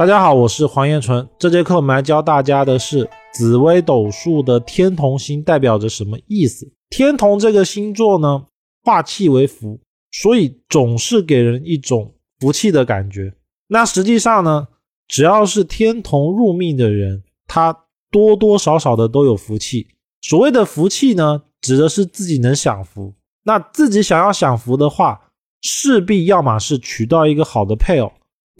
大家好，我是黄彦纯。这节课我们来教大家的是紫微斗数的天同星代表着什么意思。天同这个星座呢，化气为福，所以总是给人一种福气的感觉。那实际上呢，只要是天同入命的人，他多多少少的都有福气。所谓的福气呢，指的是自己能享福。那自己想要享福的话，势必要么是娶到一个好的配偶。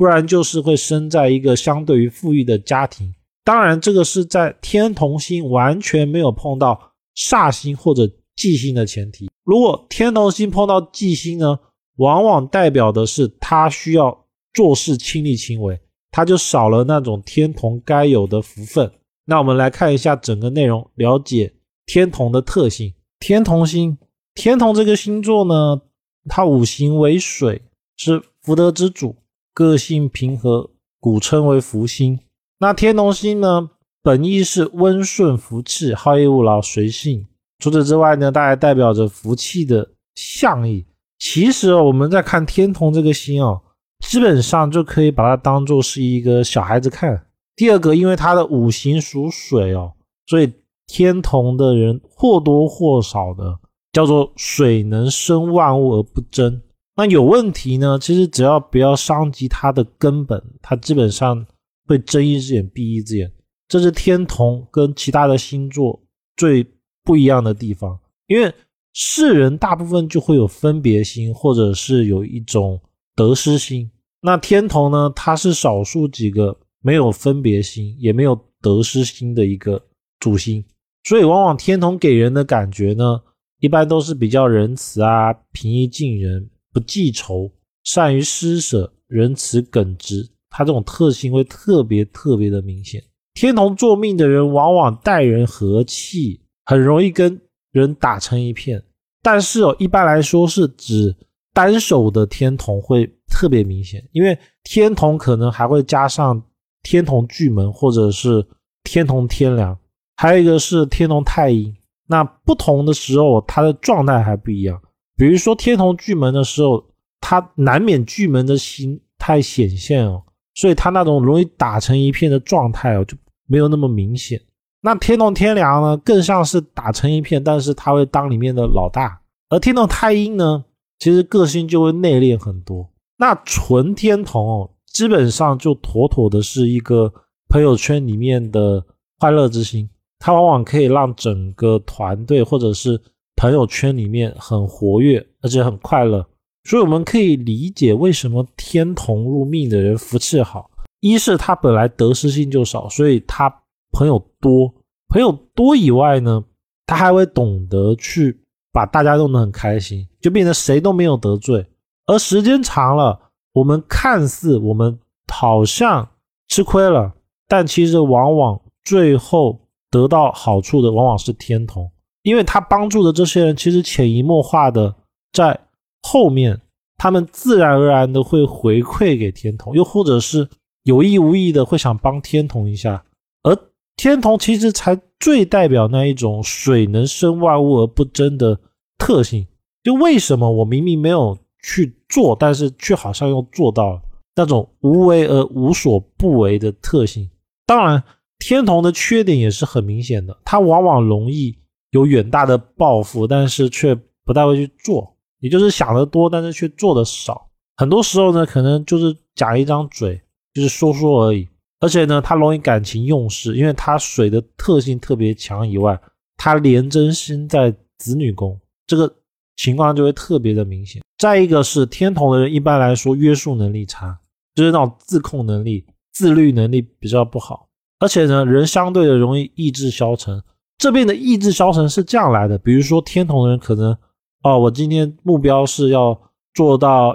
不然就是会生在一个相对于富裕的家庭，当然这个是在天同星完全没有碰到煞星或者忌星的前提。如果天同星碰到忌星呢，往往代表的是他需要做事亲力亲为，他就少了那种天同该有的福分。那我们来看一下整个内容，了解天同的特性。天同星，天同这个星座呢，它五行为水，是福德之主。个性平和，古称为福星。那天同星呢，本意是温顺福气，好逸恶劳，随性。除此之外呢，它还代表着福气的象意。其实我们在看天同这个星哦，基本上就可以把它当做是一个小孩子看。第二个，因为它的五行属水哦，所以天同的人或多或少的叫做水能生万物而不争。那有问题呢？其实只要不要伤及它的根本，它基本上会睁一只眼闭一只眼。这是天同跟其他的星座最不一样的地方。因为世人大部分就会有分别心，或者是有一种得失心。那天同呢，它是少数几个没有分别心，也没有得失心的一个主星。所以往往天同给人的感觉呢，一般都是比较仁慈啊，平易近人。不记仇，善于施舍，仁慈耿直，他这种特性会特别特别的明显。天同坐命的人往往待人和气，很容易跟人打成一片。但是哦，一般来说是指单手的天同会特别明显，因为天同可能还会加上天同巨门或者是天同天梁，还有一个是天同太阴。那不同的时候，他的状态还不一样。比如说天同巨门的时候，他难免巨门的心态显现哦，所以他那种容易打成一片的状态哦就没有那么明显。那天同天梁呢，更像是打成一片，但是他会当里面的老大。而天同太阴呢，其实个性就会内敛很多。那纯天同哦，基本上就妥妥的是一个朋友圈里面的快乐之星，它往往可以让整个团队或者是。朋友圈里面很活跃，而且很快乐，所以我们可以理解为什么天同入命的人福气好。一是他本来得失心就少，所以他朋友多。朋友多以外呢，他还会懂得去把大家弄得很开心，就变成谁都没有得罪。而时间长了，我们看似我们好像吃亏了，但其实往往最后得到好处的往往是天同。因为他帮助的这些人，其实潜移默化的在后面，他们自然而然的会回馈给天童，又或者是有意无意的会想帮天童一下。而天童其实才最代表那一种水能生万物而不争的特性。就为什么我明明没有去做，但是却好像又做到了那种无为而无所不为的特性？当然，天童的缺点也是很明显的，他往往容易。有远大的抱负，但是却不太会去做，也就是想得多，但是却做的少。很多时候呢，可能就是讲一张嘴，就是说说而已。而且呢，他容易感情用事，因为他水的特性特别强以外，他廉贞星在子女宫，这个情况就会特别的明显。再一个是天同的人，一般来说约束能力差，就是那种自控能力、自律能力比较不好，而且呢，人相对的容易意志消沉。这边的意志消沉是这样来的，比如说天同人可能，哦，我今天目标是要做到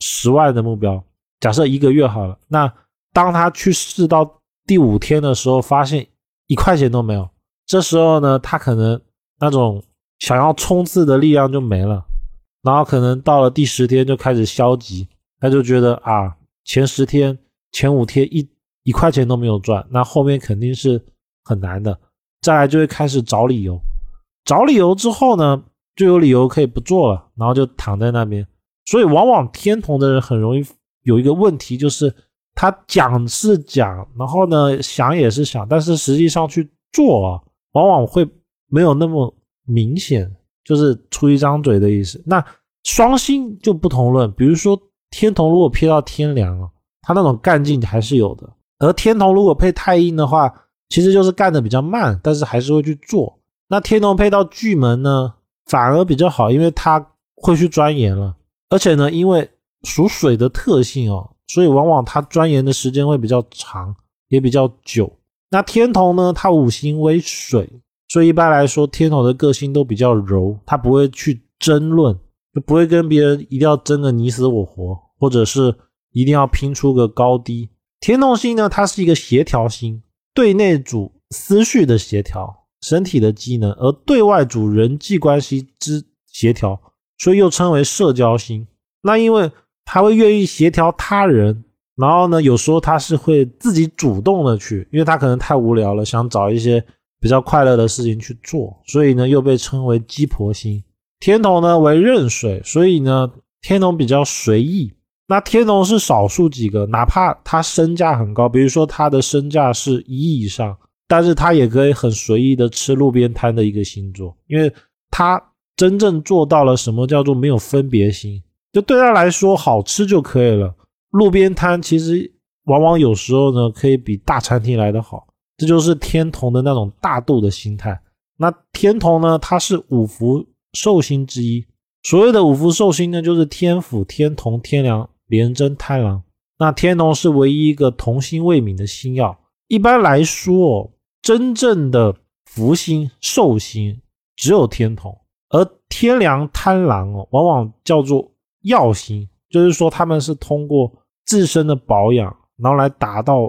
十万的目标，假设一个月好了，那当他去试到第五天的时候，发现一块钱都没有，这时候呢，他可能那种想要冲刺的力量就没了，然后可能到了第十天就开始消极，他就觉得啊，前十天、前五天一一块钱都没有赚，那后面肯定是很难的。再来就会开始找理由，找理由之后呢，就有理由可以不做了，然后就躺在那边。所以往往天同的人很容易有一个问题，就是他讲是讲，然后呢想也是想，但是实际上去做啊，往往会没有那么明显，就是出一张嘴的意思。那双星就不同论，比如说天同如果配到天梁啊，他那种干劲还是有的；而天同如果配太阴的话，其实就是干的比较慢，但是还是会去做。那天同配到巨门呢，反而比较好，因为他会去钻研了，而且呢，因为属水的特性哦。所以往往他钻研的时间会比较长，也比较久。那天同呢，它五行为水，所以一般来说，天同的个性都比较柔，他不会去争论，就不会跟别人一定要争个你死我活，或者是一定要拼出个高低。天同星呢，它是一个协调星，对内主思绪的协调，身体的机能，而对外主人际关系之协调，所以又称为社交星。那因为。他会愿意协调他人，然后呢，有时候他是会自己主动的去，因为他可能太无聊了，想找一些比较快乐的事情去做，所以呢，又被称为鸡婆星。天同呢为壬水，所以呢，天同比较随意。那天同是少数几个，哪怕他身价很高，比如说他的身价是一亿以上，但是他也可以很随意的吃路边摊的一个星座，因为他真正做到了什么叫做没有分别心。就对他来说，好吃就可以了。路边摊其实往往有时候呢，可以比大餐厅来得好。这就是天同的那种大度的心态。那天同呢，它是五福寿星之一。所谓的五福寿星呢，就是天府、天同、天梁、廉贞、贪狼。那天龙是唯一一个童心未泯的星耀。一般来说，真正的福星、寿星只有天同，而天梁、贪狼哦，往往叫做。药星就是说，他们是通过自身的保养，然后来达到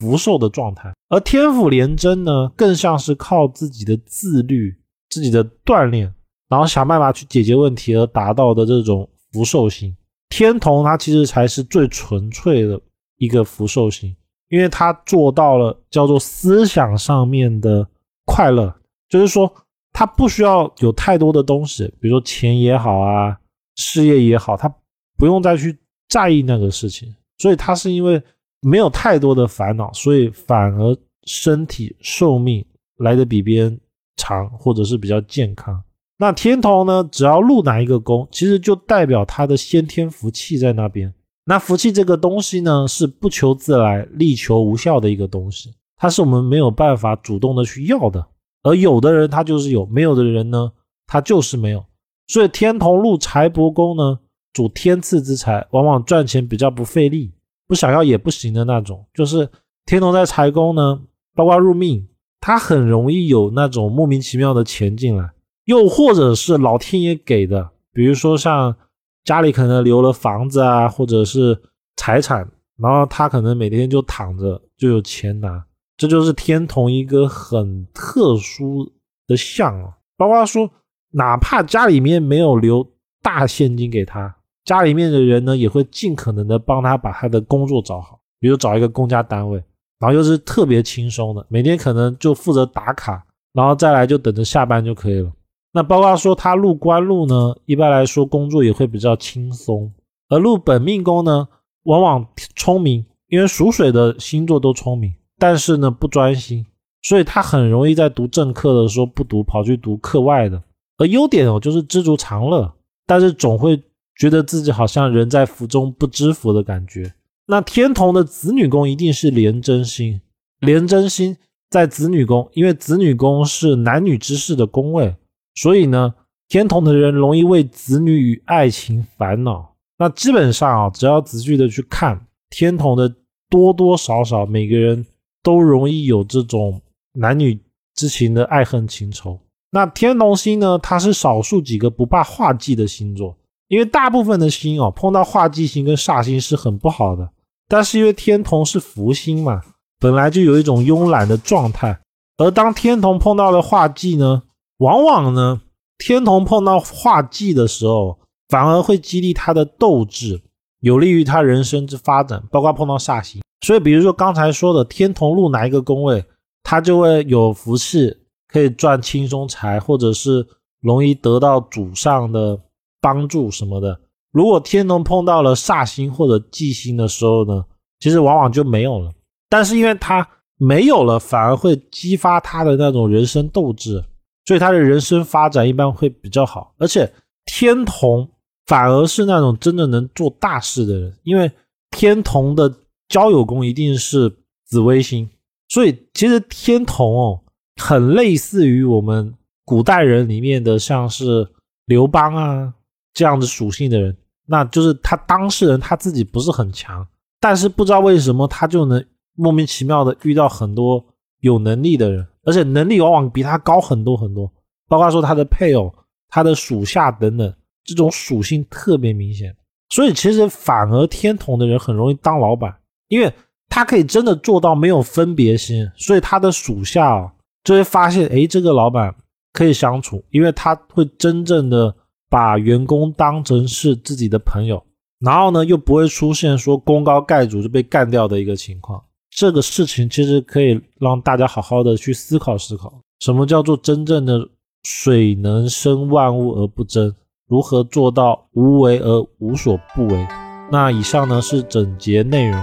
福寿的状态。而天府廉贞呢，更像是靠自己的自律、自己的锻炼，然后想办法去解决问题而达到的这种福寿星。天同它其实才是最纯粹的一个福寿星，因为它做到了叫做思想上面的快乐，就是说它不需要有太多的东西，比如说钱也好啊。事业也好，他不用再去在意那个事情，所以他是因为没有太多的烦恼，所以反而身体寿命来的比别人长，或者是比较健康。那天同呢，只要入哪一个宫，其实就代表他的先天福气在那边。那福气这个东西呢，是不求自来、力求无效的一个东西，它是我们没有办法主动的去要的。而有的人他就是有，没有的人呢，他就是没有。所以天同入财帛宫呢，主天赐之财，往往赚钱比较不费力，不想要也不行的那种。就是天同在财宫呢，包括入命，他很容易有那种莫名其妙的钱进来，又或者是老天爷给的，比如说像家里可能留了房子啊，或者是财产，然后他可能每天就躺着就有钱拿，这就是天同一个很特殊的象啊，包括说。哪怕家里面没有留大现金给他，家里面的人呢也会尽可能的帮他把他的工作找好，比如找一个公家单位，然后又是特别轻松的，每天可能就负责打卡，然后再来就等着下班就可以了。那包括说他入官禄呢，一般来说工作也会比较轻松，而入本命宫呢，往往聪明，因为属水的星座都聪明，但是呢不专心，所以他很容易在读正课的时候不读，跑去读课外的。而优点哦，就是知足常乐，但是总会觉得自己好像人在福中不知福的感觉。那天同的子女宫一定是廉贞星，廉贞星在子女宫，因为子女宫是男女之事的宫位，所以呢，天同的人容易为子女与爱情烦恼。那基本上啊，只要仔细的去看天同的，多多少少每个人都容易有这种男女之情的爱恨情仇。那天同星呢？它是少数几个不怕化忌的星座，因为大部分的星哦，碰到化忌星跟煞星是很不好的。但是因为天同是福星嘛，本来就有一种慵懒的状态，而当天同碰到了化忌呢，往往呢，天同碰到化忌的时候，反而会激励他的斗志，有利于他人生之发展。包括碰到煞星，所以比如说刚才说的天同入哪一个宫位，他就会有福气。可以赚轻松财，或者是容易得到祖上的帮助什么的。如果天同碰到了煞星或者忌星的时候呢，其实往往就没有了。但是因为他没有了，反而会激发他的那种人生斗志，所以他的人生发展一般会比较好。而且天同反而是那种真的能做大事的人，因为天同的交友宫一定是紫微星，所以其实天同哦，很类似于我们古代人里面的像是刘邦啊这样的属性的人，那就是他当事人他自己不是很强，但是不知道为什么他就能莫名其妙的遇到很多有能力的人，而且能力往往比他高很多很多，包括说他的配偶、他的属下等等。这种属性特别明显，所以其实反而天同的人很容易当老板，因为他可以真的做到没有分别心，所以他的属下啊就会发现，哎，这个老板可以相处，因为他会真正的把员工当成是自己的朋友，然后呢又不会出现说功高盖主就被干掉的一个情况。这个事情其实可以让大家好好的去思考思考，什么叫做真正的水能生万物而不争。如何做到无为而无所不为？那以上呢是整节内容。